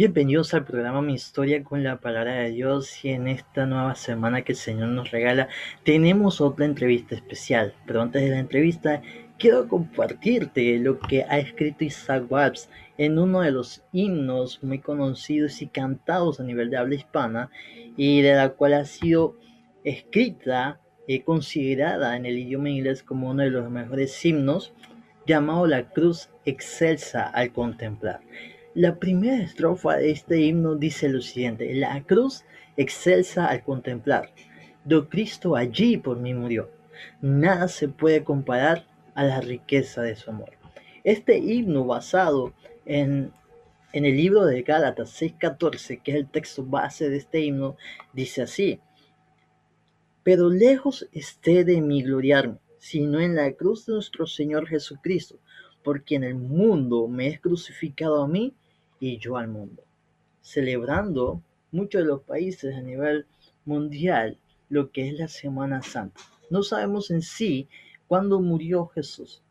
Bienvenidos al programa Mi Historia con la Palabra de Dios y en esta nueva semana que el Señor nos regala tenemos otra entrevista especial. Pero antes de la entrevista quiero compartirte lo que ha escrito Isaac Watts en uno de los himnos muy conocidos y cantados a nivel de habla hispana y de la cual ha sido escrita y considerada en el idioma inglés como uno de los mejores himnos llamado La Cruz Excelsa al Contemplar. La primera estrofa de este himno dice lo siguiente, la cruz excelsa al contemplar, do Cristo allí por mí murió, nada se puede comparar a la riqueza de su amor. Este himno basado en, en el libro de Gálatas 6:14, que es el texto base de este himno, dice así, pero lejos esté de mí gloriarme, sino en la cruz de nuestro Señor Jesucristo, porque en el mundo me es crucificado a mí y yo al mundo, celebrando muchos de los países a nivel mundial lo que es la Semana Santa. No sabemos en sí cuándo murió Jesús,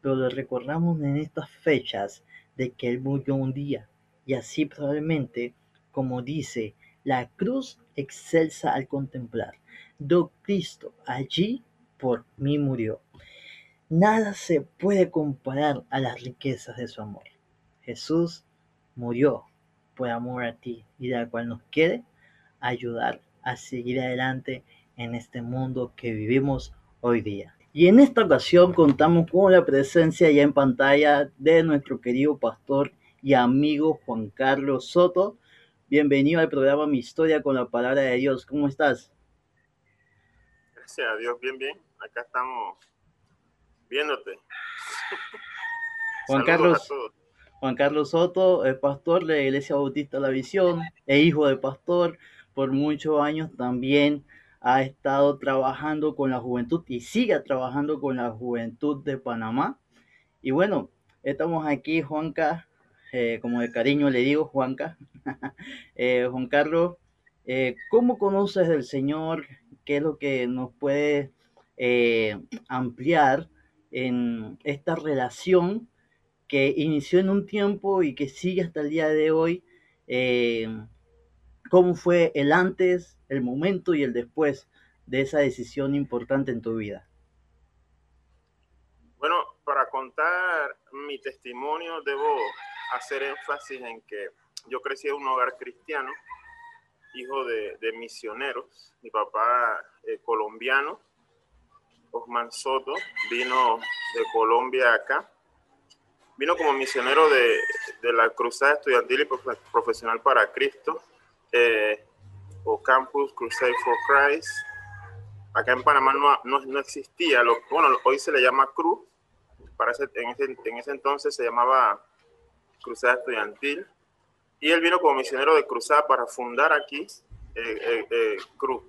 pero le recordamos en estas fechas de que Él murió un día y así probablemente, como dice, la cruz excelsa al contemplar, do Cristo allí por mí murió. Nada se puede comparar a las riquezas de su amor. Jesús murió por amor a ti y de la cual nos quiere ayudar a seguir adelante en este mundo que vivimos hoy día. Y en esta ocasión contamos con la presencia ya en pantalla de nuestro querido pastor y amigo Juan Carlos Soto. Bienvenido al programa Mi Historia con la Palabra de Dios. ¿Cómo estás? Gracias a Dios, bien, bien. Acá estamos viéndote. Juan Carlos, Juan Carlos Soto es pastor de la Iglesia Bautista La Visión, e hijo de pastor. Por muchos años también ha estado trabajando con la juventud y sigue trabajando con la juventud de Panamá. Y bueno, estamos aquí, Juanca, eh, como de cariño le digo, Juanca. eh, Juan Carlos, eh, ¿cómo conoces del Señor? ¿Qué es lo que nos puede eh, ampliar en esta relación que inició en un tiempo y que sigue hasta el día de hoy, eh, cómo fue el antes, el momento y el después de esa decisión importante en tu vida. Bueno, para contar mi testimonio debo hacer énfasis en que yo crecí en un hogar cristiano, hijo de, misioneros. Mi papá eh, colombiano, Osman Soto, vino de Colombia acá Vino como misionero de, de la Cruzada Estudiantil y Profesional para Cristo, eh, o Campus Crusade for Christ. Acá en Panamá no, no, no existía, bueno, hoy se le llama Cruz, para ese, en, ese, en ese entonces se llamaba Cruzada Estudiantil. Y él vino como misionero de Cruzada para fundar aquí eh, eh, Cruz.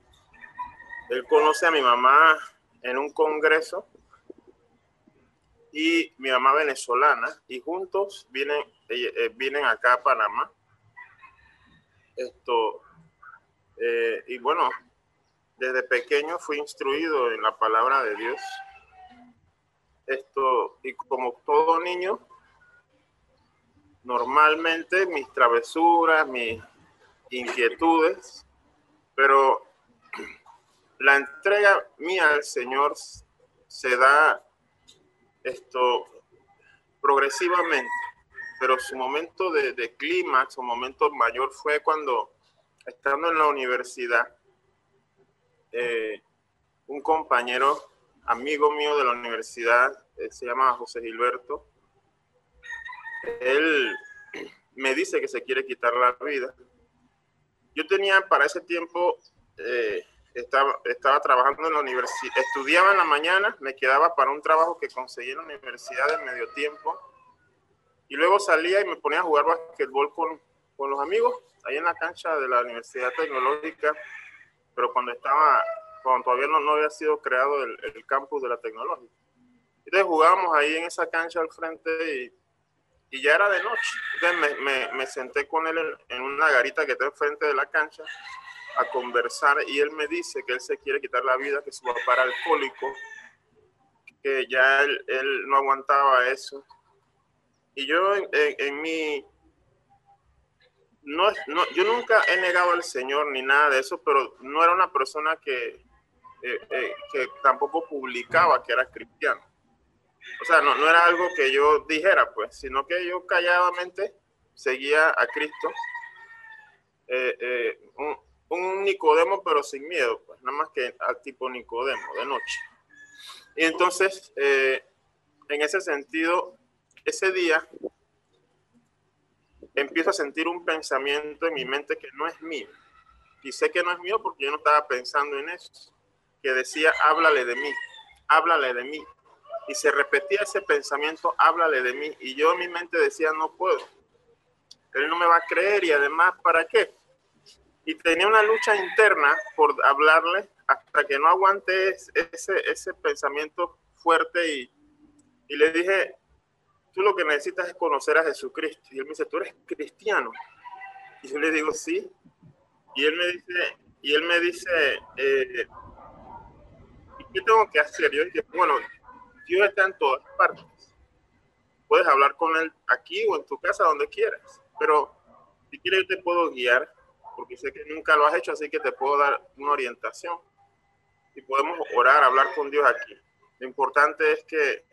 Él conoce a mi mamá en un congreso y mi mamá venezolana y juntos vienen, eh, vienen acá a Panamá. Esto, eh, y bueno, desde pequeño fui instruido en la palabra de Dios. Esto, y como todo niño, normalmente mis travesuras, mis inquietudes, pero la entrega mía al Señor se da esto progresivamente, pero su momento de, clímax, su momento mayor fue cuando, estando en la universidad, eh, un compañero, amigo mío de la universidad, eh, se llama José Gilberto, él me dice que se quiere quitar la vida. Yo tenía para ese tiempo eh, estaba, estaba trabajando en la universidad, estudiaba en la mañana, me quedaba para un trabajo que conseguí en la universidad de medio tiempo y luego salía y me ponía a jugar basquetbol con, con los amigos ahí en la cancha de la Universidad Tecnológica, pero cuando estaba, cuando todavía no, no había sido creado el, el campus de la tecnológica. Entonces jugábamos ahí en esa cancha al frente y, y ya era de noche. Entonces me, me, me senté con él en, en, una garita que está enfrente de la cancha a conversar y él me dice que él se quiere quitar la vida, que su papá era alcohólico, que ya él, no aguantaba eso. Y yo en, en, mi no, yo nunca he negado al Señor ni nada de eso, pero no era una persona que, eh, eh, que tampoco publicaba que era cristiano. O sea, no, no era algo que yo dijera, pues, sino que yo calladamente seguía a Cristo. Eh, un, Nicodemo, pero sin miedo, pues, nada más que al tipo Nicodemo, de noche. Y entonces, en ese sentido, ese día empiezo a sentir un pensamiento en mi mente que no es mío. Y sé que no es mío porque yo no estaba pensando en eso. Que decía, háblale de mí, háblale de mí. Y se repetía ese pensamiento, háblale de mí. Y yo en mi mente decía, no puedo. Él no me va a creer y además, ¿para qué? Y tenía una lucha interna por hablarle hasta que no aguanté ese, ese pensamiento fuerte y, y le dije, tú lo que necesitas es conocer a Jesucristo. Y él me dice, ¿tú eres cristiano? Y yo le digo, sí. Y él me dice, y él me dice, eh, ¿qué tengo que hacer? Yo dije, bueno, Dios está en todas partes. Puedes hablar con él aquí o en tu casa, donde quieras. Pero si quieres, yo te puedo guiar, porque sé que nunca lo has hecho, así que te puedo dar una orientación. Y podemos orar, hablar con Dios aquí. Lo importante es que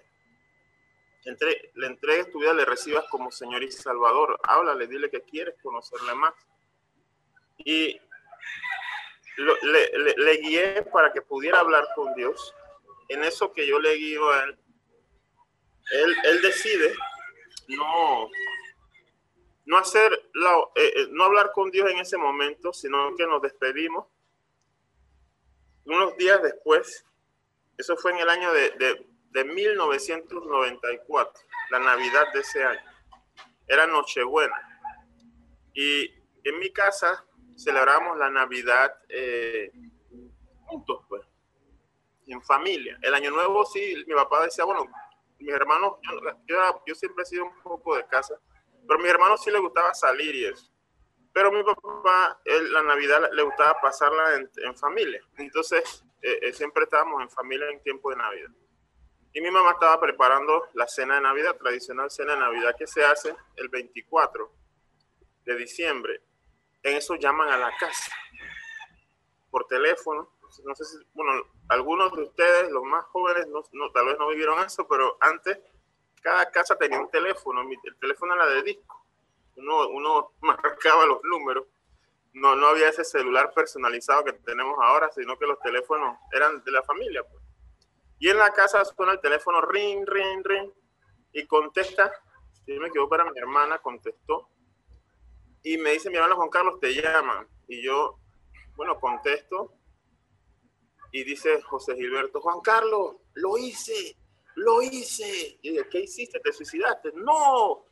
entre, le entregues tu vida, le recibas como Señor y Salvador. Háblale, dile que quieres conocerle más. Y le, le, guié para que pudiera hablar con Dios. En eso que yo le guío a él, él, él decide no, no hacer eh, eh, no hablar con Dios en ese momento, sino que nos despedimos. Unos días después, eso fue en el año de de 1994, la Navidad de ese año. Era Nochebuena. Y en mi casa celebramos la Navidad eh, juntos, pues, en familia. El Año Nuevo sí, mi papá decía, bueno, mis hermanos, yo, siempre he sido un poco de casa, pero a mis hermanos sí les gustaba salir y eso. Pero mi papá, la Navidad le gustaba pasarla en, familia. Entonces, eh, eh, siempre estábamos en familia en tiempo de Navidad. Y mi mamá estaba preparando la cena de Navidad, tradicional cena de Navidad que se hace el 24 de diciembre. En eso llaman a la casa por teléfono. No sé si, bueno, algunos de ustedes, los más jóvenes, no, tal vez no vivieron eso, pero antes cada casa tenía un teléfono. El teléfono era de disco. Uno, uno marcaba los números. No, no había ese celular personalizado que tenemos ahora, sino que los teléfonos eran de la familia. Pues. Y en la casa suena el teléfono, ring, ring, ring, y contesta, si me equivoco, para mi hermana, contestó, y me dice, mi hermano Juan Carlos, te llaman. Y yo, bueno, contesto, y dice José Gilberto, Juan Carlos, lo hice, lo hice. Y dije, ¿qué hiciste? ¿Te suicidaste? No,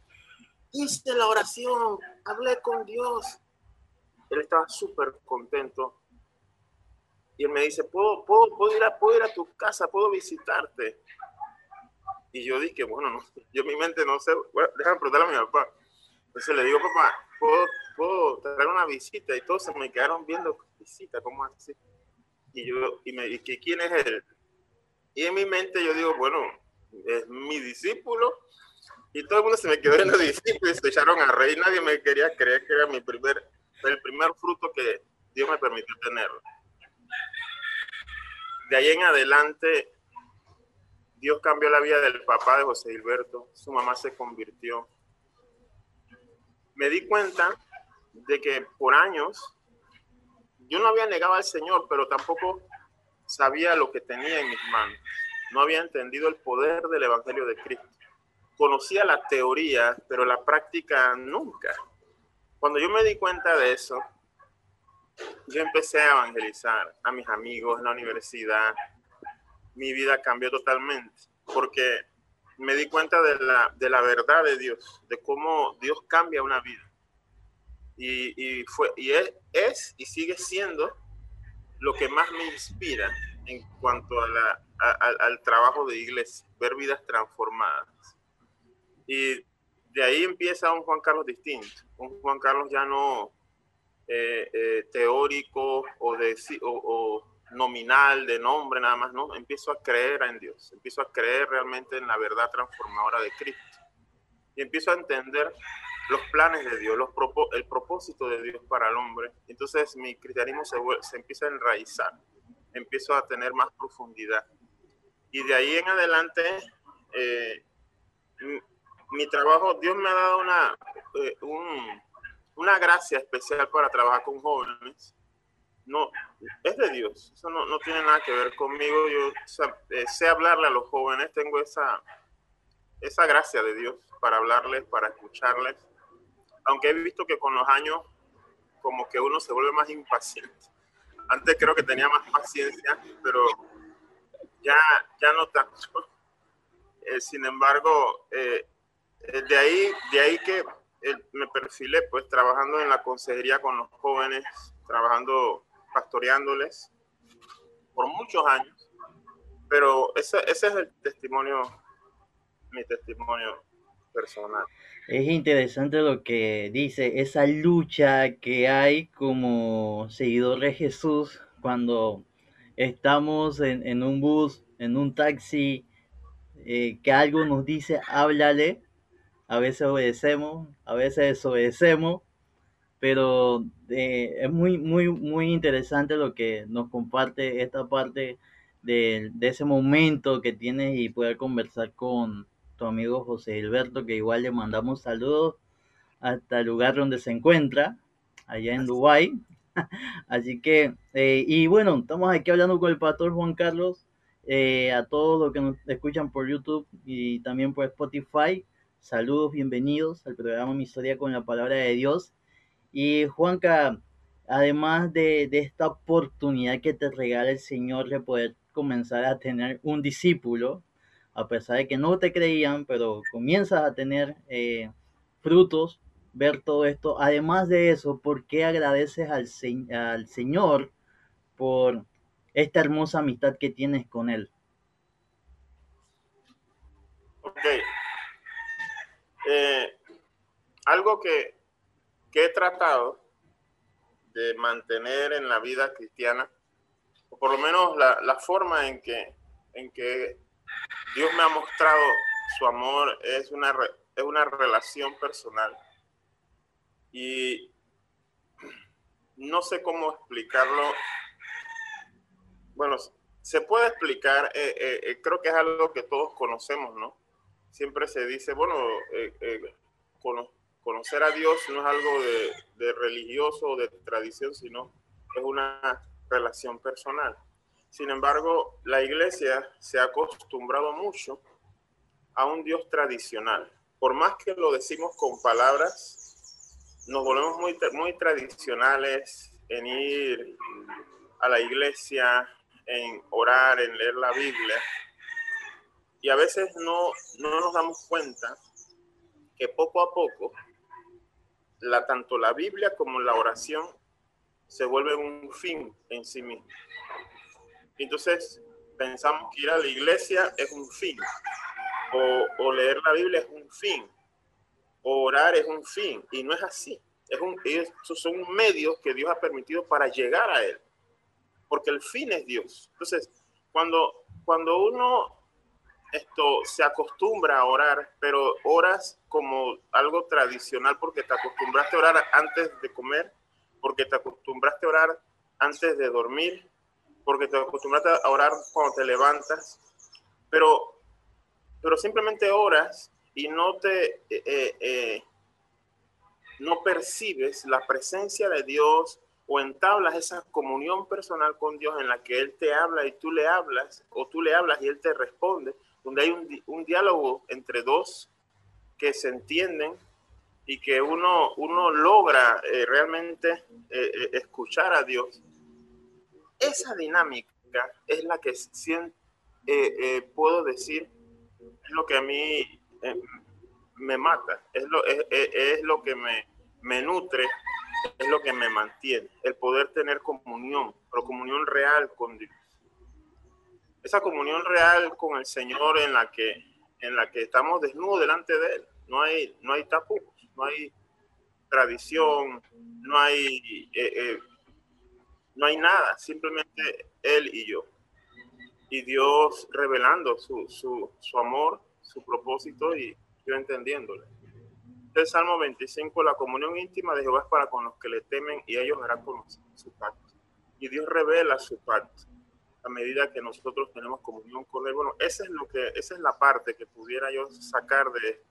hice la oración, hablé con Dios. Él estaba súper contento y él me dice, ¿Puedo, puedo, puedo, ir a, puedo ir a tu casa, puedo visitarte. Y yo dije, bueno, no, yo en mi mente no sé, bueno, déjame preguntarle a mi papá. Entonces le digo, papá, ¿puedo, puedo traer una visita? Y todos se me quedaron viendo, visita, ¿cómo así? Y yo, y me dije, ¿quién es él? Y en mi mente yo digo, bueno, es mi discípulo. Y todo el mundo se me quedó en los discípulos y se echaron a reír. Nadie me quería creer que era mi primer, el primer fruto que Dios me permitió tener de ahí en adelante, Dios cambió la vida del papá de José Gilberto, su mamá se convirtió. Me di cuenta de que por años yo no había negado al Señor, pero tampoco sabía lo que tenía en mis manos. No había entendido el poder del Evangelio de Cristo. Conocía la teoría, pero la práctica nunca. Cuando yo me di cuenta de eso, yo empecé a evangelizar a mis amigos en la universidad. Mi vida cambió totalmente porque me di cuenta de la, de la verdad de Dios, de cómo Dios cambia una vida. Y, fue, y es, y sigue siendo lo que más me inspira en cuanto a al trabajo de iglesia, ver vidas transformadas. Y de ahí empieza un Juan Carlos distinto, un Juan Carlos ya no, eh, eh, teórico o, o, nominal de nombre nada más, ¿no? Empiezo a creer en Dios, empiezo a creer realmente en la verdad transformadora de Cristo. Y empiezo a entender los planes de Dios, los el propósito de Dios para el hombre. Entonces mi cristianismo se, se empieza a enraizar, empiezo a tener más profundidad. Y de ahí en adelante, eh, mi, trabajo, Dios me ha dado una, eh, una gracia especial para trabajar con jóvenes. No, es de Dios, eso no, no tiene nada que ver conmigo. Yo eh, sé hablarle a los jóvenes, tengo esa, esa gracia de Dios para hablarles, para escucharles aunque he visto que con los años como que uno se vuelve más impaciente. Antes creo que tenía más paciencia, pero ya, ya no tanto. Eh, sin embargo, eh, eh, de, ahí, de ahí que me perfilé pues trabajando en la consejería con los jóvenes, trabajando, pastoreándoles por muchos años. Pero ese, ese es el testimonio, mi testimonio Es interesante lo que dice, esa lucha que hay como seguidor de Jesús cuando estamos en, un bus, en un taxi, eh, que algo nos dice, háblale, a veces obedecemos, a veces desobedecemos, pero eh, es muy, muy, muy interesante lo que nos comparte esta parte de, de ese momento que tienes y poder conversar con, amigo José Alberto, que igual le mandamos saludos hasta el lugar donde se encuentra, allá en Dubái. Así que, eh, y bueno, estamos aquí hablando con el pastor Juan Carlos, eh, a todos los que nos escuchan por YouTube y también por Spotify. Saludos, bienvenidos al programa Mi Historia con la Palabra de Dios. Y Juanca, además de, de esta oportunidad que te regala el Señor de poder comenzar a tener un discípulo, a pesar de que no te creían, pero comienzas a tener eh, frutos, ver todo esto. Además de eso, ¿por qué agradeces al, Señor por esta hermosa amistad que tienes con Él? Ok. Eh, algo que, que he tratado de mantener en la vida cristiana, o por lo menos la, la forma en que, en que Dios me ha mostrado su amor, es una, es una relación personal. Y no sé cómo explicarlo. Bueno, se puede explicar, eh, eh, eh, creo que es algo que todos conocemos, ¿no? Siempre se dice, bueno, conocer a Dios no es algo de, de religioso o de tradición, sino es una relación personal. Sin embargo, la iglesia se ha acostumbrado mucho a un Dios tradicional. Por más que lo decimos con palabras, nos volvemos muy, muy tradicionales en ir a la iglesia, en orar, en leer la Biblia. Y a veces no, no nos damos cuenta que poco a poco, la, tanto la Biblia como la oración se vuelven un fin en sí mismo. Entonces pensamos que ir a la iglesia es un fin, o, leer la Biblia es un fin, o orar es un fin, y no es así. Es un, esos son medios que Dios ha permitido para llegar a Él, porque el fin es Dios. Entonces, cuando, cuando uno esto se acostumbra a orar, pero oras como algo tradicional porque te acostumbraste a orar antes de comer, porque te acostumbraste a orar antes de dormir, porque te acostumbraste a orar cuando te levantas, pero, pero simplemente oras y no te eh, eh, eh, no percibes la presencia de Dios o entablas esa comunión personal con Dios en la que Él te habla y tú le hablas, o tú le hablas y Él te responde, donde hay un, un diálogo entre dos que se entienden y que uno, uno logra realmente escuchar a Dios esa dinámica es la que eh, eh, puedo decir es lo que a mí eh, me mata, es lo, es, lo que me, me, nutre, es lo que me mantiene, el poder tener comunión, pero comunión real con Dios. Esa comunión real con el Señor en la que, en la que estamos desnudos delante de Él. No hay, no hay tapujos, no hay tradición, no hay no hay nada, simplemente Él y yo. Y Dios revelando su, su, su amor, su propósito y yo entendiéndole. El Salmo 25, la comunión íntima de Jehová es para con los que le temen y ellos harán conocer su pacto. Y Dios revela su pacto a medida que nosotros tenemos comunión con Él. Bueno, esa es, lo que, esa es la parte que pudiera yo sacar de,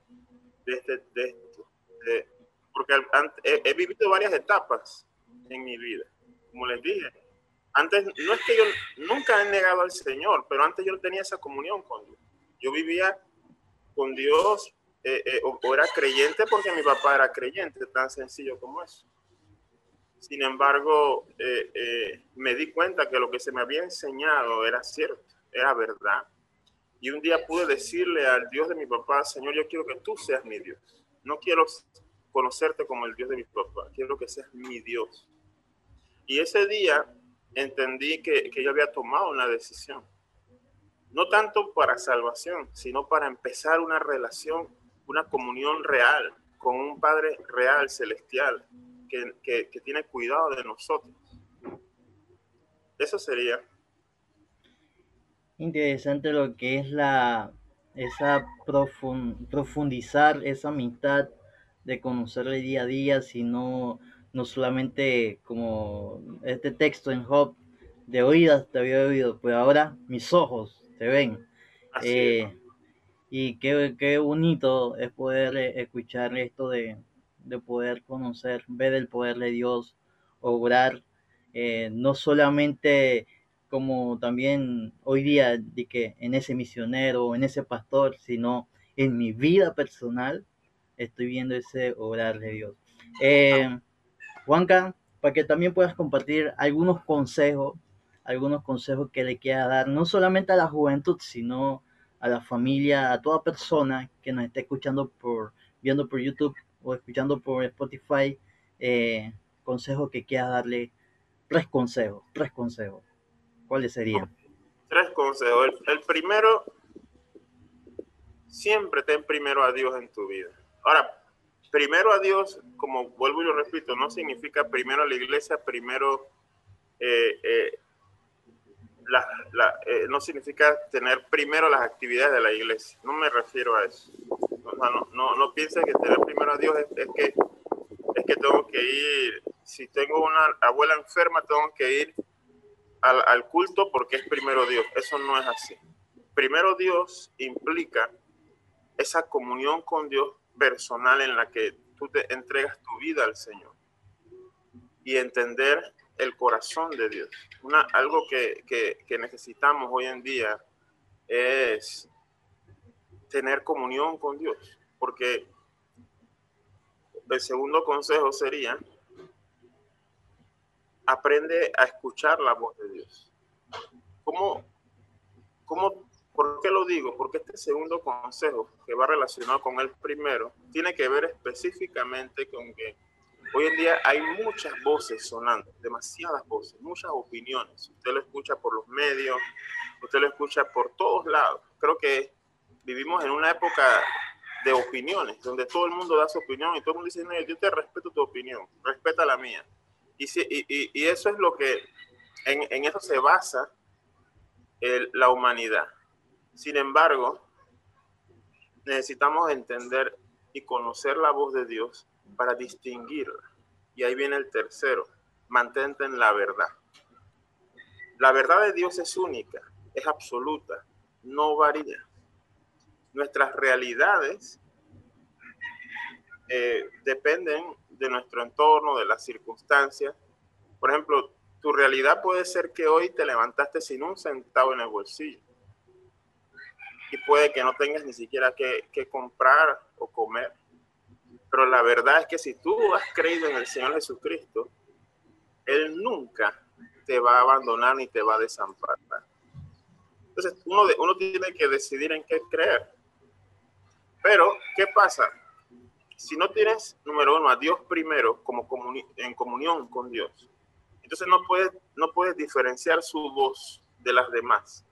de, este, de esto. porque he, vivido varias etapas en mi vida. Como les dije, antes, no es que yo nunca he negado al Señor, pero antes yo tenía esa comunión con Dios. Yo vivía con Dios eh, eh, o, era creyente porque mi papá era creyente, tan sencillo como eso. Sin embargo, eh, me di cuenta que lo que se me había enseñado era cierto, era verdad. Y un día pude decirle al Dios de mi papá, Señor, yo quiero que tú seas mi Dios. No quiero conocerte como el Dios de mi papá, quiero que seas mi Dios. Y ese día entendí que, que yo había tomado una decisión. No tanto para salvación, sino para empezar una relación, una comunión real con un Padre real, celestial, que, que, que tiene cuidado de nosotros. Eso sería interesante lo que es la esa profundizar esa amistad de conocerle día a día, sino no solamente como este texto en Job, de oídas te había oído, pues ahora mis ojos te ven. Eh, y qué, qué, bonito es poder eh, escuchar esto de, de, poder conocer, ver el poder de Dios, obrar, eh, no solamente como también hoy día de que en ese misionero, en ese pastor, sino en mi vida personal estoy viendo ese obrar de Dios. Eh, Juanca, para que también puedas compartir algunos consejos, algunos consejos que le quieras dar, no solamente a la juventud, sino a la familia, a toda persona que nos esté escuchando por, viendo por YouTube o escuchando por Spotify, eh, consejos que quieras darle, tres consejos, tres consejos. ¿Cuáles serían? Tres consejos. El, primero, siempre ten primero a Dios en tu vida. Ahora, primero a Dios, como vuelvo y lo repito, no significa primero a la iglesia, primero eh, eh, eh, no significa tener primero las actividades de la iglesia. No me refiero a eso. No, no, no, que tener primero a Dios es, que, es que tengo que ir, si tengo una abuela enferma, tengo que ir al, culto porque es primero Dios. Eso no es así. Primero Dios implica esa comunión con Dios personal en la que tú te entregas tu vida al Señor y entender el corazón de Dios. Una, algo que, que, necesitamos hoy en día es tener comunión con Dios, porque el segundo consejo sería aprende a escuchar la voz de Dios. ¿Cómo, cómo, ¿Por qué lo digo? Porque este segundo consejo, que va relacionado con el primero, tiene que ver específicamente con que hoy en día hay muchas voces sonando, demasiadas voces, muchas opiniones. Usted lo escucha por los medios, usted lo escucha por todos lados. Creo que vivimos en una época de opiniones, donde todo el mundo da su opinión y todo el mundo dice, no, yo te respeto tu opinión, respeta la mía. Y, eso es lo que, en, eso se basa la humanidad. Sin embargo, necesitamos entender y conocer la voz de Dios para distinguirla. Y ahí viene el tercero, mantente en la verdad. La verdad de Dios es única, es absoluta, no varía. Nuestras realidades eh, dependen de nuestro entorno, de las circunstancias. Por ejemplo, tu realidad puede ser que hoy te levantaste sin un centavo en el bolsillo. Y puede que no tengas ni siquiera que, comprar o comer. Pero la verdad es que si tú has creído en el Señor Jesucristo, Él nunca te va a abandonar ni te va a desamparar. Entonces, uno, uno tiene que decidir en qué creer. Pero, ¿qué pasa? si no tienes, número uno, a Dios primero como en comunión con Dios, entonces no puedes, no puedes diferenciar su voz de las demás.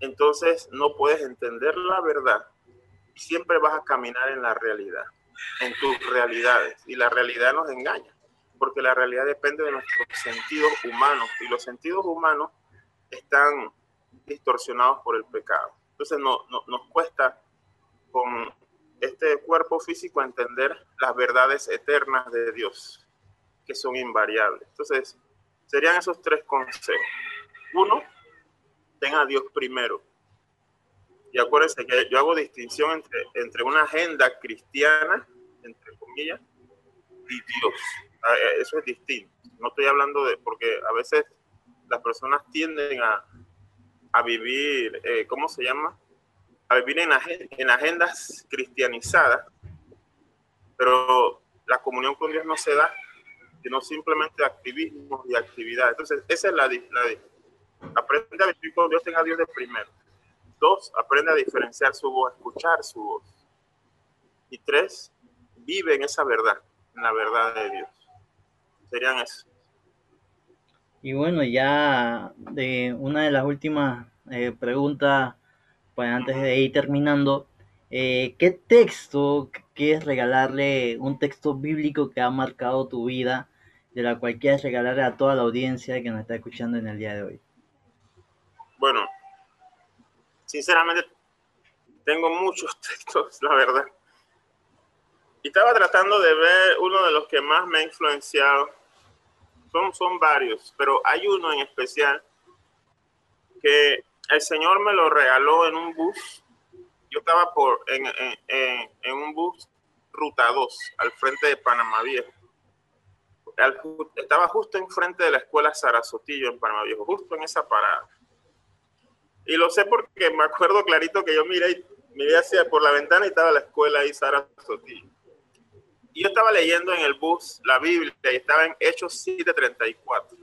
Entonces no puedes entender la verdad siempre vas a caminar en la realidad, en tus realidades. Y la realidad nos engaña, porque la realidad depende de nuestros sentidos humanos y los sentidos humanos están distorsionados por el pecado. Entonces no, nos cuesta con este cuerpo físico entender las verdades eternas de Dios, que son invariables. Entonces, serían esos tres consejos. Uno, tenga a Dios primero. Y acuérdense que yo hago distinción entre, entre una agenda cristiana, entre comillas, y Dios. Ah, eh, eso es distinto. No estoy hablando de, porque a veces las personas tienden a, a vivir, eh, ¿cómo se llama? A vivir en, en agendas cristianizadas, pero la comunión con Dios no se da, sino simplemente activismo y actividad. Entonces, esa es la, la aprende a vivir con Dios, tenga Dios de primero. Dos, aprende a diferenciar su voz, escuchar su voz. Y tres, vive en esa verdad, en la verdad de Dios. Serían eso. Y bueno, ya de una de las últimas eh, preguntas, pues antes de ir terminando, eh, ¿qué texto quieres regalarle, un texto bíblico que ha marcado tu vida, de la cual quieres regalarle a toda la audiencia que nos está escuchando en el día de hoy? Bueno, sinceramente tengo muchos textos, la verdad. Y estaba tratando de ver uno de los que más me ha influenciado son, son varios, pero hay uno en especial que el Señor me lo regaló en un bus. Yo estaba por, en, en, un bus Ruta 2, al frente de Panamá Viejo. estaba justo enfrente de la escuela Sarasotillo en Panamá Viejo, justo en esa parada. Y lo sé porque me acuerdo clarito que yo miré, miré hacia por la ventana y estaba la escuela ahí Sarasotillo yo estaba leyendo en el bus la Biblia y estaba en Hechos 7:34.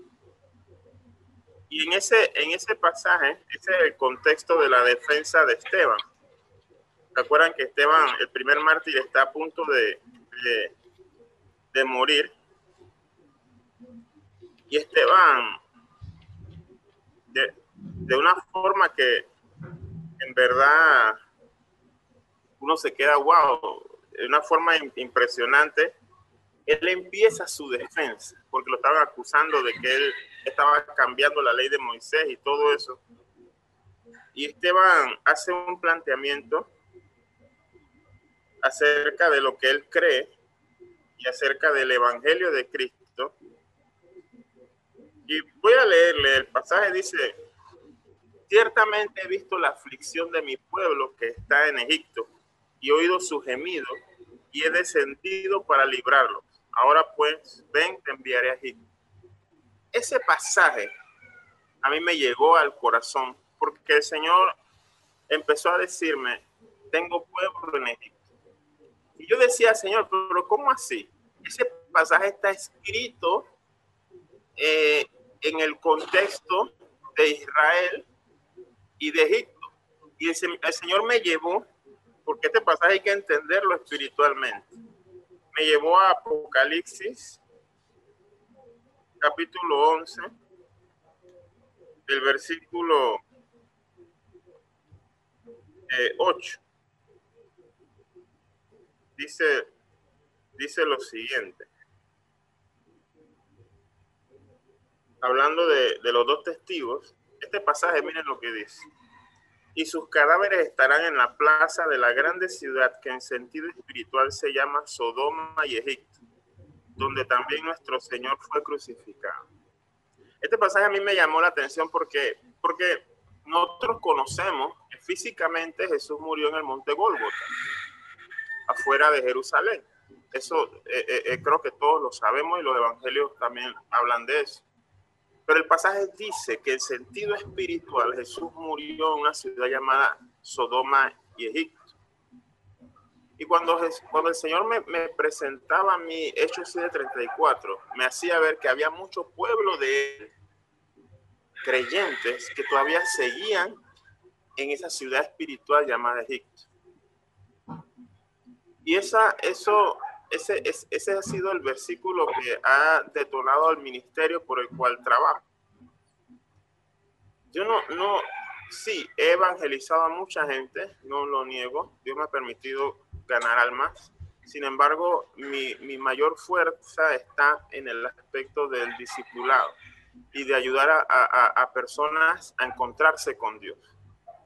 Y en ese, en ese pasaje, ese es el contexto de la defensa de Esteban. ¿Se acuerdan que Esteban, el primer mártir, está a punto de, de, morir? Y Esteban, de, una forma que en verdad uno se queda, wow, de una forma impresionante, él empieza su defensa, porque lo estaban acusando de que él estaba cambiando la ley de Moisés y todo eso. Y Esteban hace un planteamiento acerca de lo que él cree y acerca del Evangelio de Cristo. Y voy a leerle, el pasaje dice, ciertamente he visto la aflicción de mi pueblo que está en Egipto y oído su gemido y he descendido para librarlo. Ahora pues, ven, te enviaré a Egipto. Ese pasaje a mí me llegó al corazón porque el Señor empezó a decirme, tengo pueblo en Egipto. Y yo decía, Señor, pero ¿cómo así? Ese pasaje está escrito eh, en el contexto de Israel y de Egipto. Y el Señor me llevó porque este pasaje hay que entenderlo espiritualmente. Me llevó a Apocalipsis, capítulo 11, el versículo 8. Eh, dice, dice lo siguiente. Hablando de, de los dos testigos, este pasaje, miren lo que dice y sus cadáveres estarán en la plaza de la grande ciudad que en sentido espiritual se llama Sodoma y Egipto, donde también nuestro Señor fue crucificado. Este pasaje a mí me llamó la atención porque, porque nosotros conocemos que físicamente Jesús murió en el monte Gólgota, afuera de Jerusalén. Eso eh, eh, eh, creo que todos lo sabemos y los evangelios también hablan de eso. Pero el pasaje dice que en sentido espiritual Jesús murió en una ciudad llamada Sodoma y Egipto. Y cuando, cuando el Señor me, me presentaba mi Hechos 7:34, me hacía ver que había mucho pueblo de creyentes que todavía seguían en esa ciudad espiritual llamada Egipto. Y esa, eso ese, ese ha sido el versículo que ha detonado al ministerio por el cual trabajo. Yo no, no, sí, he evangelizado a mucha gente, no lo niego, Dios me ha permitido ganar almas. Sin embargo, mi, mi mayor fuerza está en el aspecto del discipulado y de ayudar a, a, a personas a encontrarse con Dios.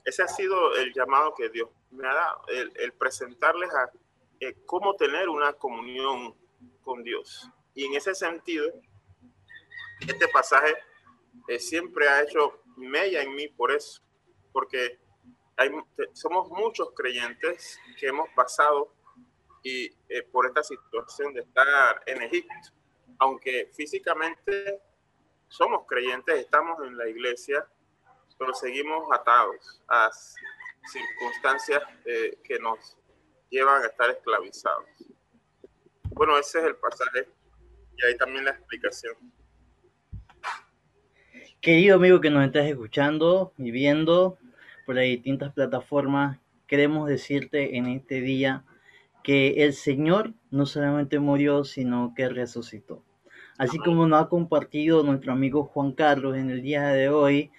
Ese ha sido el llamado que Dios me ha dado, el, presentarles a eh, cómo tener una comunión con Dios. Y en ese sentido, este pasaje eh, siempre ha hecho mella en mí por eso, porque hay, somos muchos creyentes que hemos pasado y eh, por esta situación de estar en Egipto, aunque físicamente somos creyentes, estamos en la iglesia, pero seguimos atados a circunstancias eh, que nos llevan a estar esclavizados. Bueno, ese es el pasaje y ahí también la explicación. Querido amigo que nos estás escuchando y viendo por las distintas plataformas, queremos decirte en este día que el Señor no solamente murió, sino que resucitó. Así como nos ha compartido nuestro amigo Juan Carlos en el día de hoy,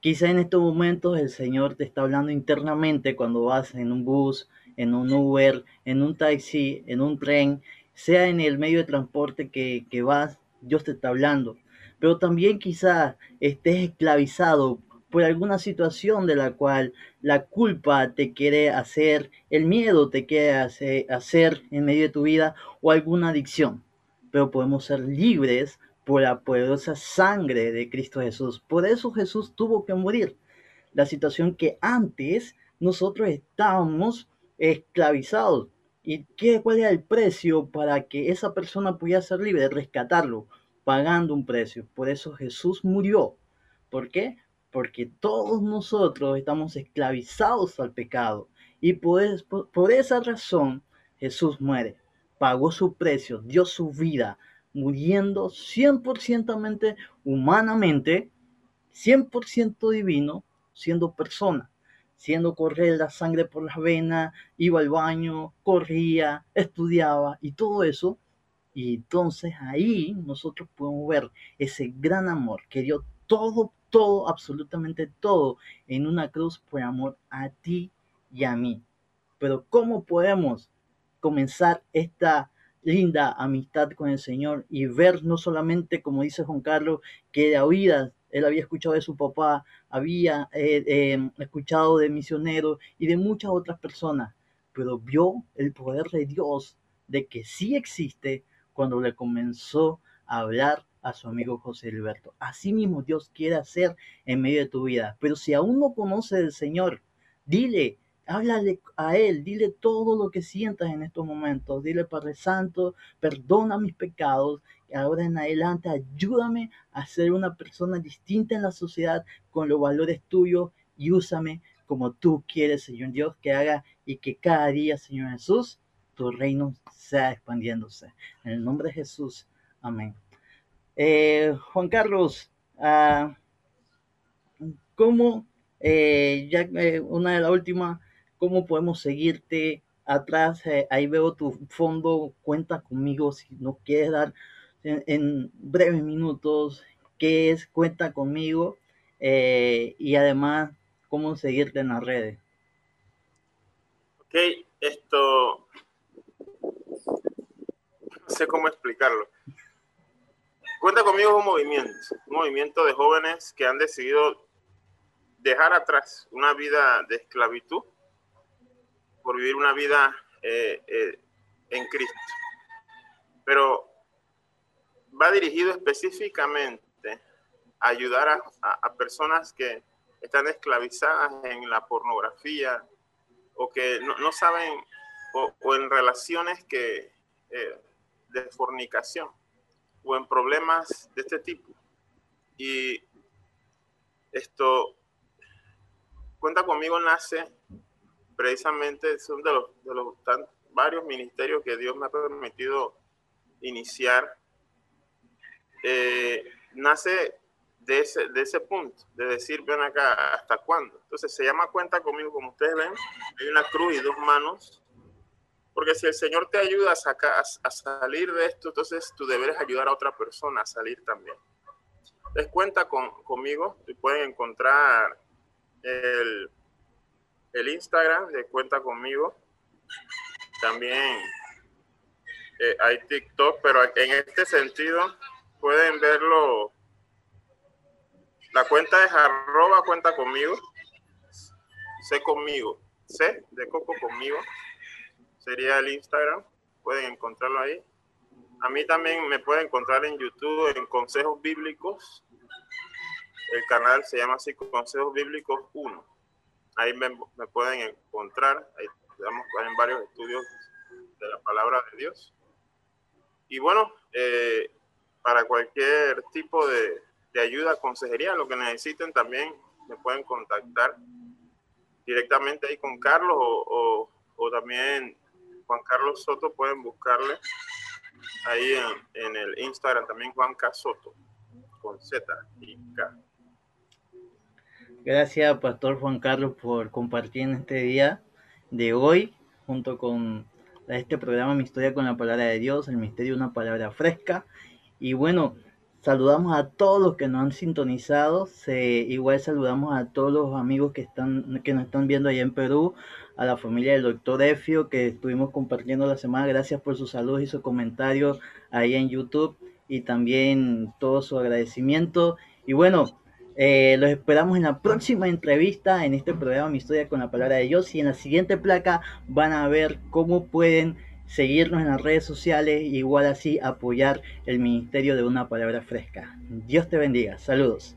quizá en estos momentos el Señor te está hablando internamente cuando vas en un bus, en un Uber, en un taxi, en un tren, sea en el medio de transporte que, que vas, Dios te está hablando. Pero también quizá estés esclavizado por alguna situación de la cual la culpa te quiere hacer, el miedo te quiere hacer, en medio de tu vida o alguna adicción. Pero podemos ser libres por la poderosa sangre de Cristo Jesús. Por eso Jesús tuvo que morir. La situación que antes nosotros estábamos esclavizados. ¿Y qué, cuál era el precio para que esa persona pudiera ser libre? Rescatarlo, pagando un precio. Por eso Jesús murió. ¿Por qué? porque todos nosotros estamos esclavizados al pecado y por, por, esa razón Jesús muere, pagó su precio, dio su vida, muriendo 100% humanamente, 100% divino, siendo persona, siendo correr la sangre por las venas, iba al baño, corría, estudiaba y todo eso. Y entonces ahí nosotros podemos ver ese gran amor que dio todo todo, absolutamente todo en una cruz por amor a ti y a mí. Pero ¿cómo podemos comenzar esta linda amistad con el Señor y ver no solamente, como dice Juan Carlos, que de oídas él había escuchado de su papá, había eh, em, escuchado de misioneros y de muchas otras personas, pero vio el poder de Dios de que sí existe cuando le comenzó a hablar a su amigo José Alberto. Así mismo Dios quiere hacer en medio de tu vida. Pero si aún no conoces al Señor, dile, háblale a Él, dile todo lo que sientas en estos momentos. Dile, Padre Santo, perdona mis pecados. Ahora en adelante, ayúdame a ser una persona distinta en la sociedad con los valores tuyos y úsame como tú quieres, Señor Dios, que haga y que cada día, Señor Jesús, tu reino sea expandiéndose. En el nombre de Jesús. Amén. Eh, Juan Carlos, uh, ¿cómo, eh, ya eh, una de las últimas, cómo podemos seguirte atrás? ahí veo tu fondo, cuenta conmigo si nos quieres dar en, breves minutos qué es Cuenta conmigo y además cómo seguirte en las redes. Ok, esto no sé cómo explicarlo. Cuenta conmigo un movimiento, un movimiento de jóvenes que han decidido dejar atrás una vida de esclavitud por vivir una vida eh, eh, en Cristo. Pero va dirigido específicamente a ayudar a, personas que están esclavizadas en la pornografía o que no, saben o, en relaciones que eh, de fornicación o en problemas de este tipo. Y esto, cuenta conmigo, nace precisamente, son de los, de los varios ministerios que Dios me ha permitido iniciar. Eh, nace de ese, de ese punto, de decir, ven acá, ¿hasta cuándo? Entonces se llama cuenta conmigo, como ustedes ven, hay una cruz y dos manos porque si el Señor te ayuda a, sacar, a, salir de esto, entonces tú deberes ayudar a otra persona a salir también. Les cuenta con, conmigo y pueden encontrar el, el, Instagram de Cuenta conmigo. También eh, hay TikTok, pero en este sentido pueden verlo. La cuenta es arroba cuenta conmigo. Sé conmigo C de Coco conmigo. Sería el Instagram. Pueden encontrarlo ahí. A mí también me pueden encontrar en YouTube en Consejos Bíblicos. El canal se llama así Consejos Bíblicos 1. Ahí me, pueden encontrar. Ahí estamos en varios estudios de la palabra de Dios. Y bueno, eh, para cualquier tipo de, ayuda, consejería, lo que necesiten también me pueden contactar directamente ahí con Carlos o, o, también Juan Carlos Soto, pueden buscarle ahí en, en, el Instagram también Juan K. Soto, con Z y K. Gracias, Pastor Juan Carlos, por compartir en este día de hoy, junto con este programa Mi Historia con la Palabra de Dios, el misterio de una palabra fresca. Y bueno, saludamos a todos los que nos han sintonizado. igual saludamos a todos los amigos que, están, que nos están viendo allá en Perú, a la familia del doctor Efio que estuvimos compartiendo la semana. Gracias por sus saludos y sus comentarios ahí en YouTube y también todo su agradecimiento. Y bueno, eh, los esperamos en la próxima entrevista en este programa Mi Historia con la Palabra de Dios y en la siguiente placa van a ver cómo pueden seguirnos en las redes sociales y igual así apoyar el ministerio de una palabra fresca. Dios te bendiga. Saludos.